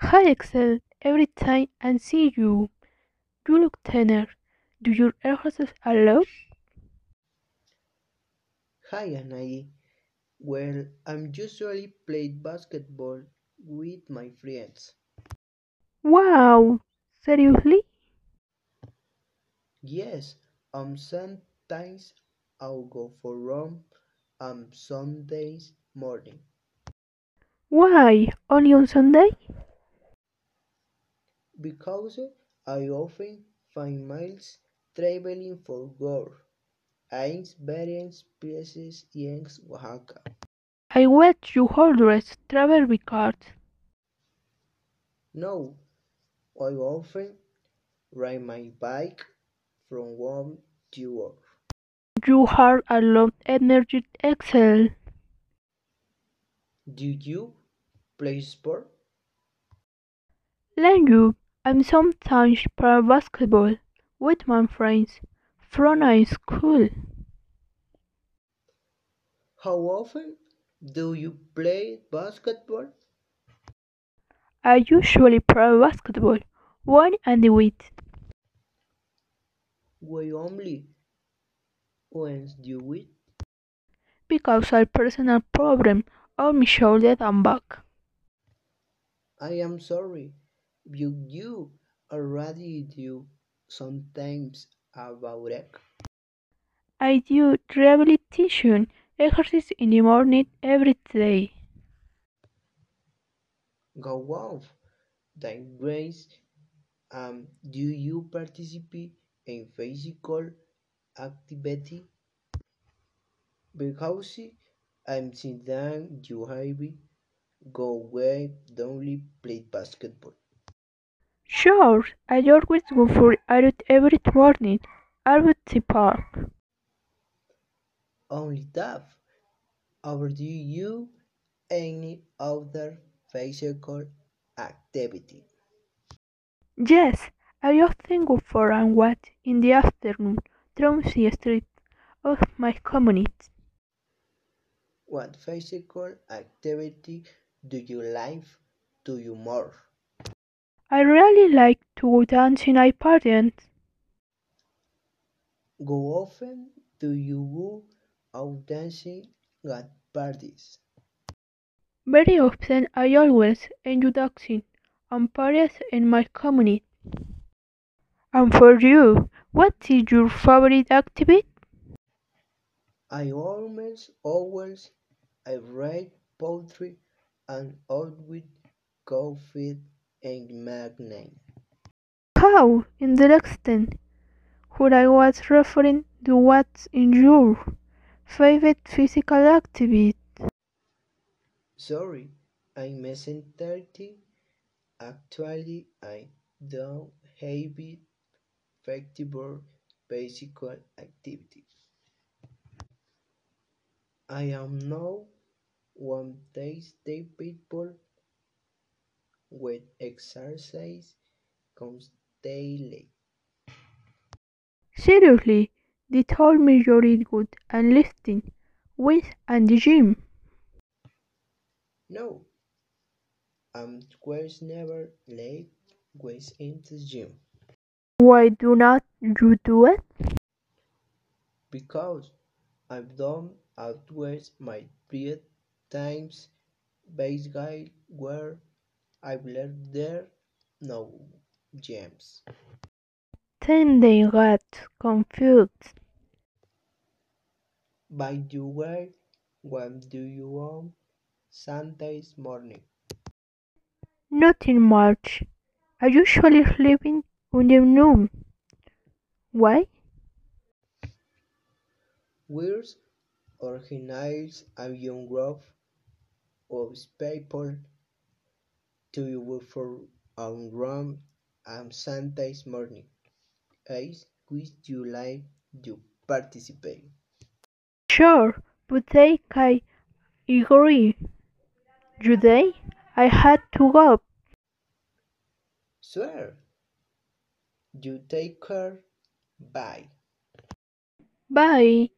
Hi Excel, every time I see you, you look thinner. Do your exercise a lot? Hi Anai. Well, I'm usually playing basketball with my friends. Wow, seriously? Yes, um sometimes I'll go for run on Sundays morning Why, only on Sunday? Because I often find miles traveling for work. I'm various places in Oaxaca. I bet you always travel car. No, I often ride my bike from home to work. You have a lot energy Excel. Do you play sport? Like you, I'm sometimes play basketball with my friends from high school. How often do you play basketball? I usually play basketball one and a week We only once do it. because I personal problem on my shoulder and back. I am sorry. You you already do sometimes about it. I do rehabilitation exercise in the morning every day. Go off. Then grace. Um, do you participate in physical activity? Because I'm seeing that you have go away, don't play basketball. Sure, I always go for a run every morning at the park. Only that. Or do you any other physical activity? Yes, I often go for a walk in the afternoon down the street of my community. What physical activity do you like to you more? I really like to go dancing at parties. Go often do you go out dancing at parties? Very often I always enjoy dancing and parties in my community. And for you, what is your favorite activity? I almost always I write poetry and always coffee and magnet. How interesting. Who I was referring to what's in your favorite physical activity. Sorry, I missing thirty. Actually, I don't have it effective physical activity. I am now one days the people with exercise constantly. Seriously, they told me you're good and lifting weights and the gym. No, I'm was never late was in the gym Why do not you do it? because I've done outwards my period times base guide where I've learned there no gems. Then they got confused. By the way, when do you want Sundays morning? Not in March. I usually sleep in the noon. Why? Wears organize a young group of people to work for on run on Sundays morning. As which you like to participate. Sure, but they I agree. Today I had to go. Swear. You take care. Bye. Bye.